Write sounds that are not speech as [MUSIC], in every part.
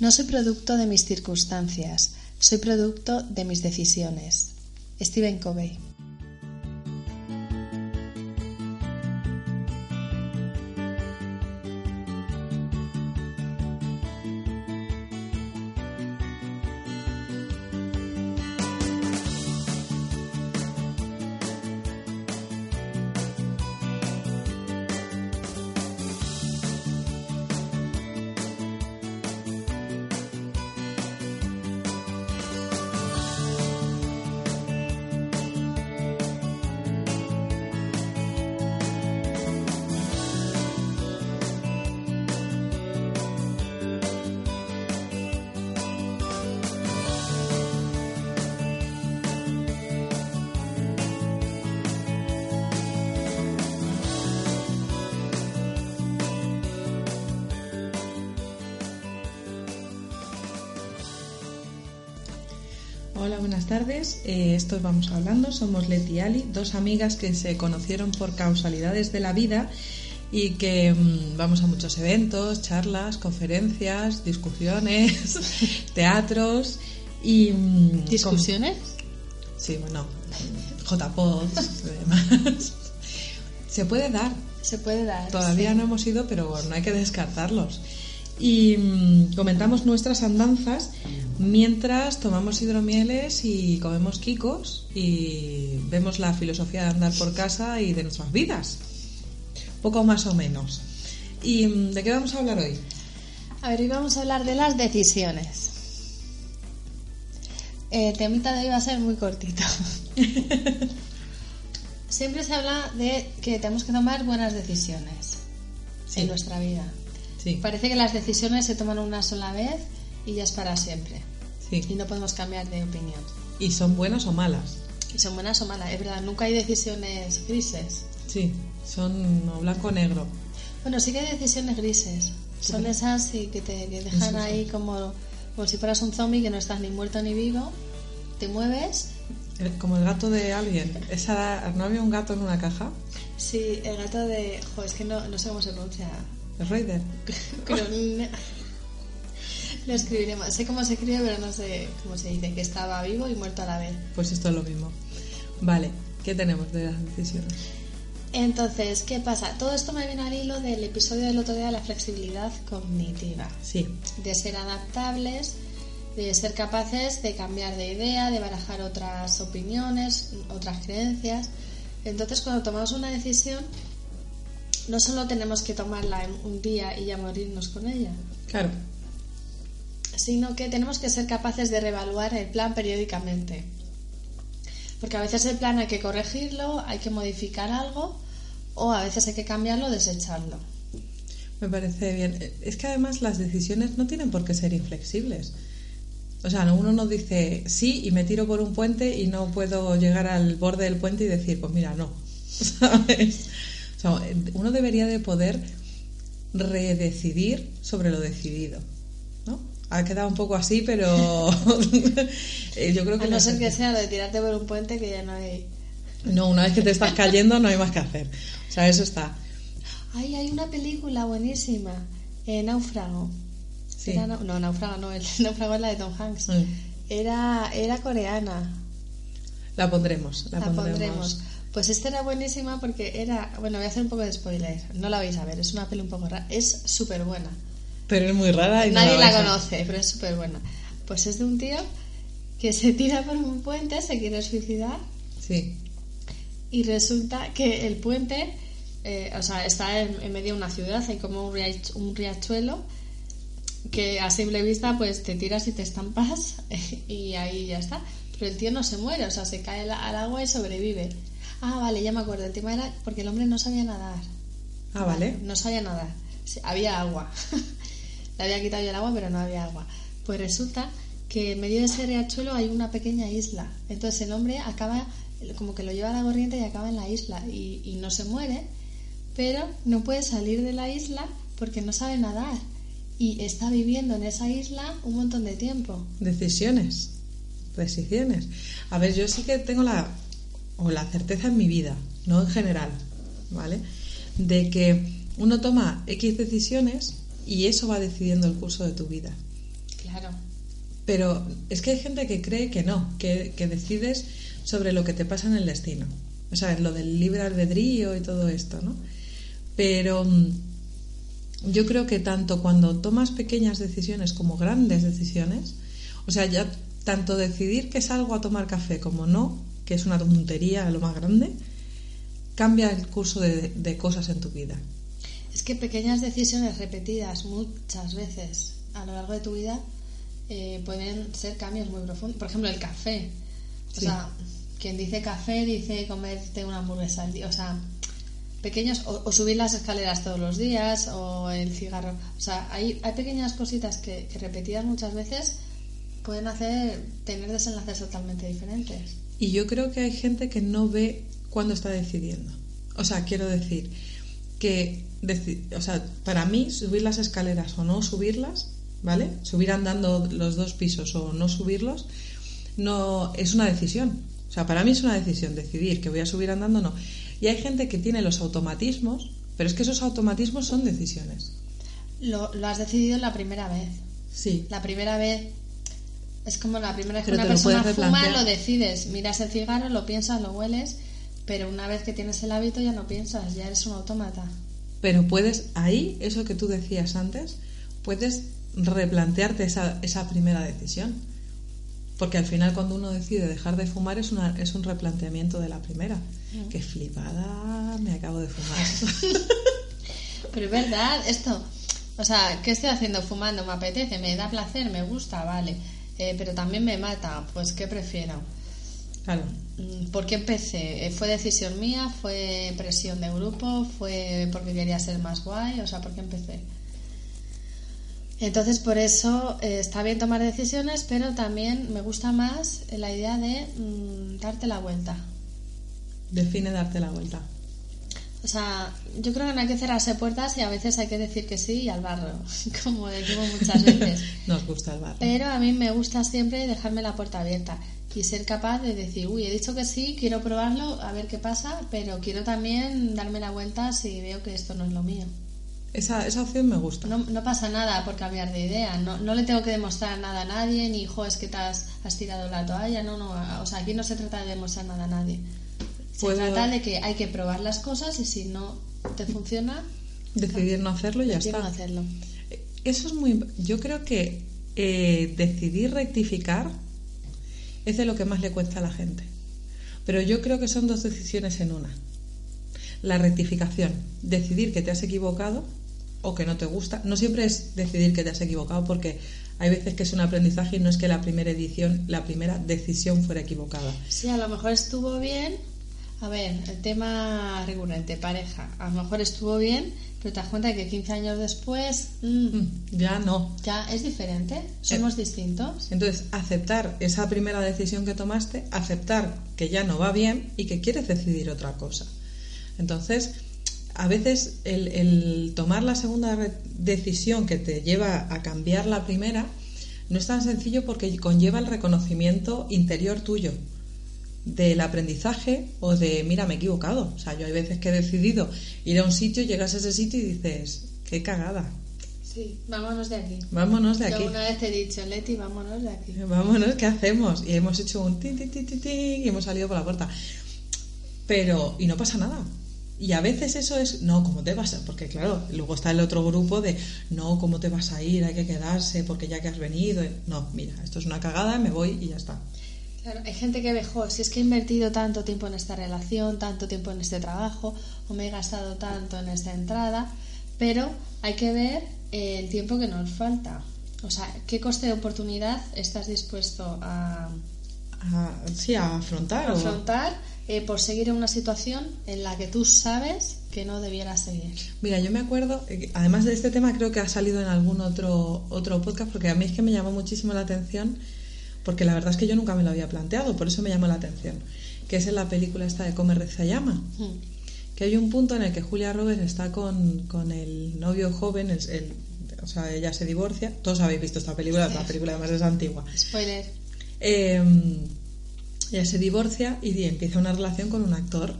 No soy producto de mis circunstancias, soy producto de mis decisiones. Stephen Covey. Hola, buenas tardes. Eh, esto vamos hablando. Somos Leti y Ali, dos amigas que se conocieron por causalidades de la vida y que mm, vamos a muchos eventos, charlas, conferencias, discusiones, [LAUGHS] teatros y... mm, ¿Discusiones? con- Sí, bueno, JPODs [LAUGHS] y demás. Se puede dar. Se puede dar. Todavía sí. no hemos ido, pero no hay que descartarlos. Y mm, comentamos nuestras andanzas mientras tomamos hidromieles y comemos quicos y vemos la filosofía de andar por casa y de nuestras vidas. Poco más o menos. ¿Y mm, de qué vamos a hablar hoy? A ver, hoy vamos a hablar de las decisiones. El temita de hoy va a ser muy cortito. [LAUGHS] Siempre se habla de que tenemos que tomar buenas decisiones Sí. en nuestra vida. Sí, Parece que las decisiones se toman una sola vez y ya es para siempre. Y sí. no podemos cambiar de opinión. ¿Y son buenas o malas? Y son buenas o malas, es verdad, nunca hay decisiones grises. Sí, son blanco o negro. Bueno, sí que hay decisiones grises. Son esas sí, que te que dejan Eso ahí como, como si fueras un zombie que no estás ni muerto ni vivo. Te mueves. Como el gato de alguien. Esa, ¿No había un gato en una caja? Sí, el gato de... Jo, es que no, no sé cómo se pronuncia. Raider. [LAUGHS] Pero no- lo escribiremos. Sé cómo se escribe, pero no sé cómo se dice. Que estaba vivo y muerto a la vez. Pues esto es lo mismo. Vale, ¿qué tenemos de las decisiones? Entonces, ¿qué pasa? Todo esto me viene al hilo del episodio del otro día de la flexibilidad cognitiva. Sí, de ser adaptables, de ser capaces de cambiar de idea, de barajar otras opiniones, otras creencias. Entonces, cuando tomamos una decisión, no solo tenemos que tomarla en un día y ya morirnos con ella, claro. sino que tenemos que ser capaces de reevaluar el plan periódicamente. Porque a veces el plan hay que corregirlo, hay que modificar algo, o a veces hay que cambiarlo o desecharlo. Me parece bien. Es que además las decisiones no tienen por qué ser inflexibles. O sea, uno no dice sí y me tiro por un puente y no puedo llegar al borde del puente y decir, pues mira, no. [LAUGHS] ¿Sabes? O sea, uno debería de poder redecidir sobre lo decidido. ¿No? Ha quedado un poco así, pero [LAUGHS] eh, yo creo que A no ser que sea lo de tirarte por un puente que ya no hay... No, una vez que te estás cayendo no hay más que hacer. O sea, eso está. Ay, hay una película buenísima, eh, Náufrago. Sí. Era no, Náufrago no, el [LAUGHS] Náufrago es la de Tom Hanks. Mm. Era, era coreana, La pondremos. La, la, pondremos. pondremos. Pues esta era buenísima porque era, bueno, voy a hacer un poco de spoiler, no la vais a ver, es una peli un poco rara, es súper buena. Pero es muy rara y no Nadie la vais a- conoce, pero es súper buena. Pues es de un tío que se tira por un puente, se quiere suicidar Sí. y resulta que el puente, eh, o sea, está en, en medio de una ciudad, hay como un, riach- un riachuelo que a simple vista pues te tiras y te estampas [LAUGHS] y ahí ya está. Pero el tío no se muere, o sea, se cae al agua y sobrevive. Ah, vale, ya me acuerdo. El tema era porque el hombre no sabía nadar. Ah, vale. No sabía nadar. Sí, había agua. [LAUGHS] Le había quitado ya el agua, pero no había agua. Pues resulta que en medio de ese riachuelo hay una pequeña isla. Entonces el hombre acaba, como que lo lleva a la corriente y acaba en la isla. Y, y no se muere, pero no puede salir de la isla porque no sabe nadar. Y está viviendo en esa isla un montón de tiempo. Decisiones. Decisiones. A ver, yo sí que tengo la, o la certeza en mi vida, no en general, ¿vale? De que uno toma X decisiones y eso va decidiendo el curso de tu vida. Claro. Pero es que hay gente que cree que no, que, que decides sobre lo que te pasa en el destino. O sea, lo del libre albedrío y todo esto, ¿no? Pero mm, yo creo que tanto cuando tomas pequeñas decisiones como grandes decisiones, o sea, ya tanto decidir que salgo a tomar café como no, que es una tontería lo más grande, cambia el curso de, de cosas en tu vida. Es que pequeñas decisiones repetidas muchas veces a lo largo de tu vida eh, pueden ser cambios muy profundos. Por ejemplo, el café. O Sí. sea, quien dice café dice comerte una hamburguesa al día. O sea, pequeños, o, o subir las escaleras todos los días, o el cigarro. O sea, hay, hay pequeñas cositas que, que repetidas muchas veces pueden hacer tener desenlaces totalmente diferentes. Y yo creo que hay gente que no ve cuándo está decidiendo. O sea, quiero decir que, o sea, para mí subir las escaleras o no subirlas, ¿vale? Subir andando los dos pisos o no subirlos, no es una decisión. O sea, para mí es una decisión decidir que voy a subir andando o no. Y hay gente que tiene los automatismos, pero es que esos automatismos son decisiones. Lo, lo has decidido la primera vez. Sí. La primera vez es como la primera vez que Pero una lo persona puedes fuma, lo decides, miras el cigarro, lo piensas, lo hueles, pero una vez que tienes el hábito ya no piensas, ya eres un autómata. Pero puedes, ahí, eso que tú decías antes, puedes replantearte esa, esa primera decisión. Porque al final cuando uno decide dejar de fumar es, una, es un replanteamiento de la primera. Qué flipada, me acabo de fumar. [LAUGHS] Pero es verdad, esto, o sea, ¿qué estoy haciendo fumando? Me apetece, me da placer, me gusta, vale, Eh, pero también me mata, pues ¿qué prefiero? claro. Mm, ¿Por qué empecé? Eh, ¿Fue decisión mía? ¿Fue presión de grupo? ¿Fue porque quería ser más guay? O sea, ¿por qué empecé? Entonces, por eso eh, está bien tomar decisiones, pero también me gusta más la idea de mm, darte la vuelta. Define darte la vuelta. O sea, yo creo que no hay que cerrarse puertas y a veces hay que decir que sí y al barro, [LAUGHS] como decimos muchas veces. [LAUGHS] Nos gusta el barro. Pero a mí me gusta siempre dejarme la puerta abierta y ser capaz de decir, uy, he dicho que sí, quiero probarlo, a ver qué pasa, pero quiero también darme la vuelta si veo que esto no es lo mío. Esa, esa opción me gusta. No, no pasa nada por cambiar de idea, no, no le tengo que demostrar nada a nadie, ni, jo, es que te has, has tirado la toalla, no, no, o sea, aquí no se trata de demostrar nada a nadie. Se Puedo- trata de que hay que probar las cosas y si no te funciona, Decidir no hacerlo y ya está. no hacerlo. Eso es muy. Yo creo que eh, decidir rectificar es de lo que más le cuesta a la gente. Pero yo creo que son dos decisiones en una. La rectificación, decidir que te has equivocado o que no te gusta. No siempre es decidir que te has equivocado porque hay veces que es un aprendizaje y no es que la primera edición, la primera decisión fuera equivocada. Sí, a lo mejor estuvo bien. A ver, el tema recurrente, pareja. A lo mejor estuvo bien, pero te das cuenta de que 15 años después mm, Mm, Ya no. ya es diferente. Somos distintos. Entonces, aceptar esa primera decisión que tomaste, aceptar que ya no va bien y que quieres decidir otra cosa. Entonces, a veces el, el tomar la segunda decisión que te lleva a cambiar la primera no es tan sencillo porque conlleva el reconocimiento interior tuyo del aprendizaje o de, mira, me he equivocado. O sea, yo hay veces que he decidido ir a un sitio, llegas a ese sitio y dices, qué cagada, Sí, vámonos de aquí. vámonos de Yo aquí. una vez te he dicho, Leti, vámonos de aquí. Vámonos, ¿qué hacemos? Y hemos hecho un tin, tin, tin, tin, tin, y hemos salido por la puerta. Pero, y no pasa nada. Y a veces eso es, no, ¿cómo te vas a? Porque claro, luego está el otro grupo de, no, ¿cómo te vas a ir? Hay que quedarse porque ya que has venido. No, mira, esto es una cagada, me voy y ya está. Claro, hay gente que ve, "Jo, si es que he invertido tanto tiempo en esta relación, tanto tiempo en este trabajo, o me he gastado tanto en esta entrada, pero hay que ver eh, el tiempo que nos falta. O sea, ¿qué coste de oportunidad estás dispuesto a A- sí, a afrontar. afrontar eh, por seguir en una situación en la que tú sabes que no debieras seguir? Mira, yo me acuerdo, eh, además de este tema, creo que ha salido en algún otro, otro podcast, porque a mí es que me llamó muchísimo la atención, porque la verdad es que yo nunca me lo había planteado, por eso me llamó la atención, que es en la película esta de Come, Reza, Llama, Hmm. que hay un punto en el que Julia Roberts está con, con el novio joven, el, el- o sea, ella se divorcia, todos habéis visto esta película, la película además es antigua, Spoiler. eh, ella se divorcia y empieza una relación con un actor.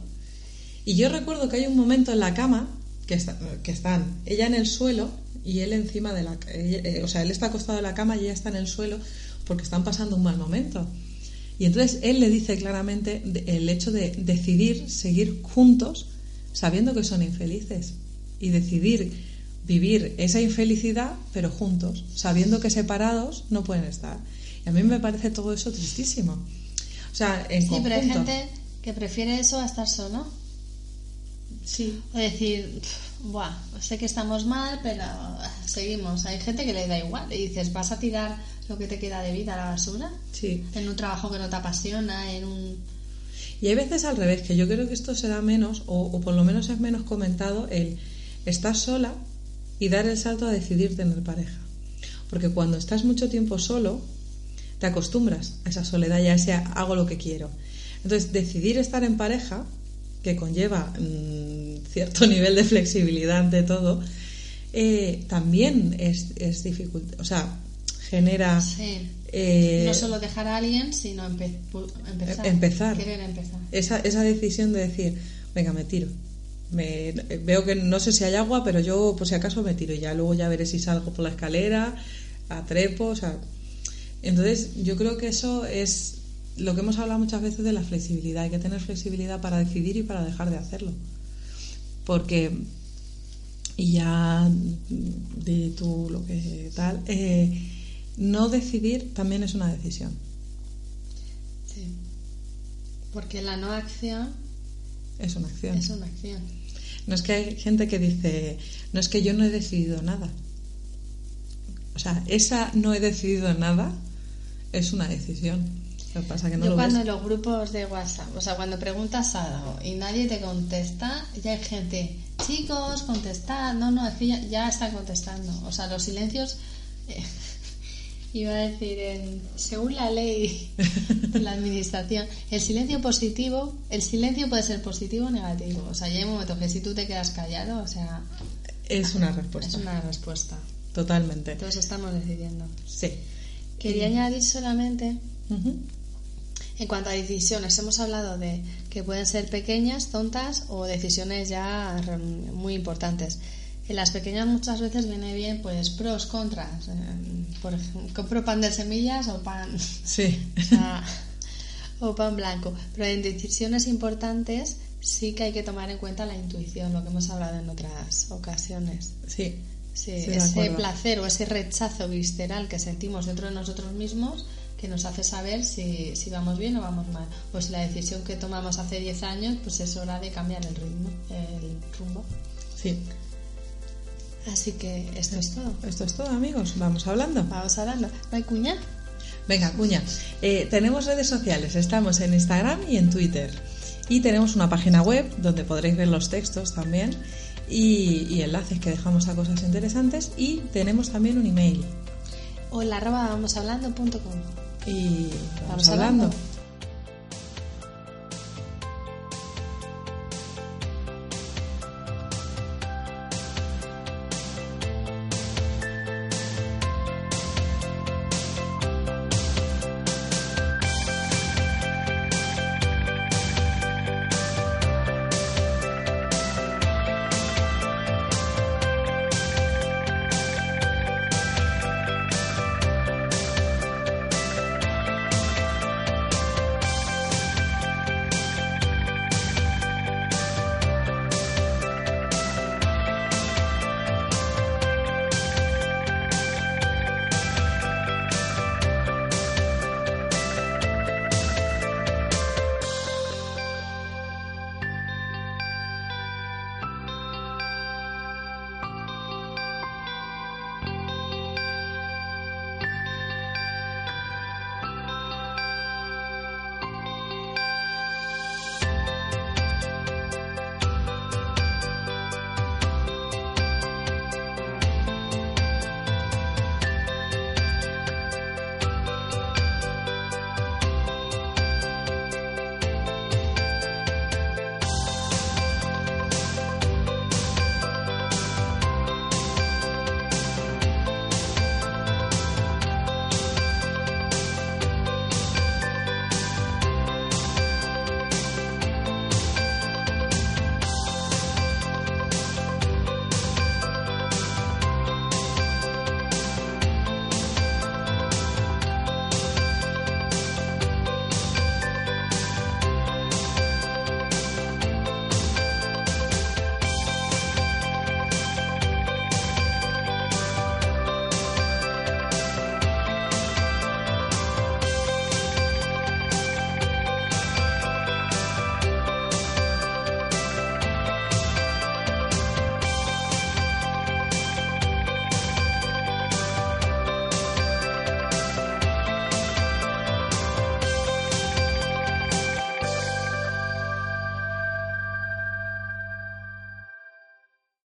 Y yo recuerdo que hay un momento en la cama que, está- que están ella en el suelo y él encima de la... eh, o sea, él está acostado en la cama y ella está en el suelo porque están pasando un mal momento. Y entonces él le dice claramente el hecho de decidir seguir juntos sabiendo que son infelices y decidir vivir esa infelicidad pero juntos, sabiendo que separados no pueden estar. Y a mí me parece todo eso tristísimo. O sea, en Sí, pero hay gente que prefiere eso a estar solo. Sí, O decir, "Pff, buah, sé que estamos mal, pero seguimos. Hay gente que le da igual. Y dices, ¿vas a tirar lo que te queda de vida a la basura? sí. En un trabajo que no te apasiona, en un... Y hay veces al revés, que yo creo que esto será menos, o, o por lo menos es menos comentado, el estar sola y dar el salto a decidir tener pareja. Porque cuando estás mucho tiempo solo, te acostumbras a esa soledad y a ese hago lo que quiero. Entonces, decidir estar en pareja, que conlleva mm, cierto [LAUGHS] nivel de flexibilidad ante todo, eh, también es, es dificultoso. O sea, genera. Sí. eh, no solo dejar a alguien, sino empe- empezar. Empezar. Querer empezar. esa, esa decisión de decir, venga, me tiro. Me, veo que no sé si hay agua, pero yo por si acaso me tiro y ya luego ya veré si salgo por la escalera, a o sea. Entonces, yo creo que eso es lo que hemos hablado muchas veces de la flexibilidad. Hay que tener flexibilidad para decidir y para dejar de hacerlo. Porque, y ya di tú lo que tal, eh, no decidir también es una decisión. Sí. Porque la no acción Es una acción. es una acción. No es que hay gente que dice, no es que yo no he decidido nada. O sea, esa no he decidido nada es una decisión. Lo que pasa que no Yo lo cuando ves. en los grupos de WhatsApp, o sea, cuando preguntas algo y nadie te contesta, ya hay gente, chicos, contestad, no, no, es que ya, ya están contestando. O sea, los silencios, eh, [LAUGHS] iba a decir, en- según la ley la administración, el silencio positivo, el silencio puede ser positivo o negativo. O sea, ya hay momentos que si tú te quedas callado, o sea, Es una respuesta. es una respuesta. Totalmente. Entonces estamos decidiendo. Sí. Quería añadir solamente. En cuanto a decisiones, hemos hablado de que pueden ser pequeñas, tontas o decisiones ya muy importantes. En las pequeñas muchas veces viene bien pues pros, contras. Eh, Por ejemplo, compro pan de semillas o pan, [LAUGHS] Sí. o, sea, [LAUGHS] o pan blanco. Pero en decisiones importantes sí que hay que tomar en cuenta la intuición, lo que hemos hablado en otras ocasiones. Sí. Sí, de ese placer o ese rechazo visceral que sentimos dentro de nosotros mismos que nos hace saber si, si vamos bien o vamos mal. Pues la decisión que tomamos hace 10 años, pues es hora de cambiar el ritmo, el rumbo. Sí. Así que esto es todo. Esto es todo, amigos. Vamos hablando. Vamos hablando. ¿No hay cuña? Venga, cuña. Eh, tenemos redes sociales. Estamos en Instagram y en Twitter. Y tenemos una página web donde podréis ver los textos también y, y enlaces que dejamos a cosas interesantes. Y tenemos también un email. O la arroba vamos hablando.com. Y vamos, hablando. hablando.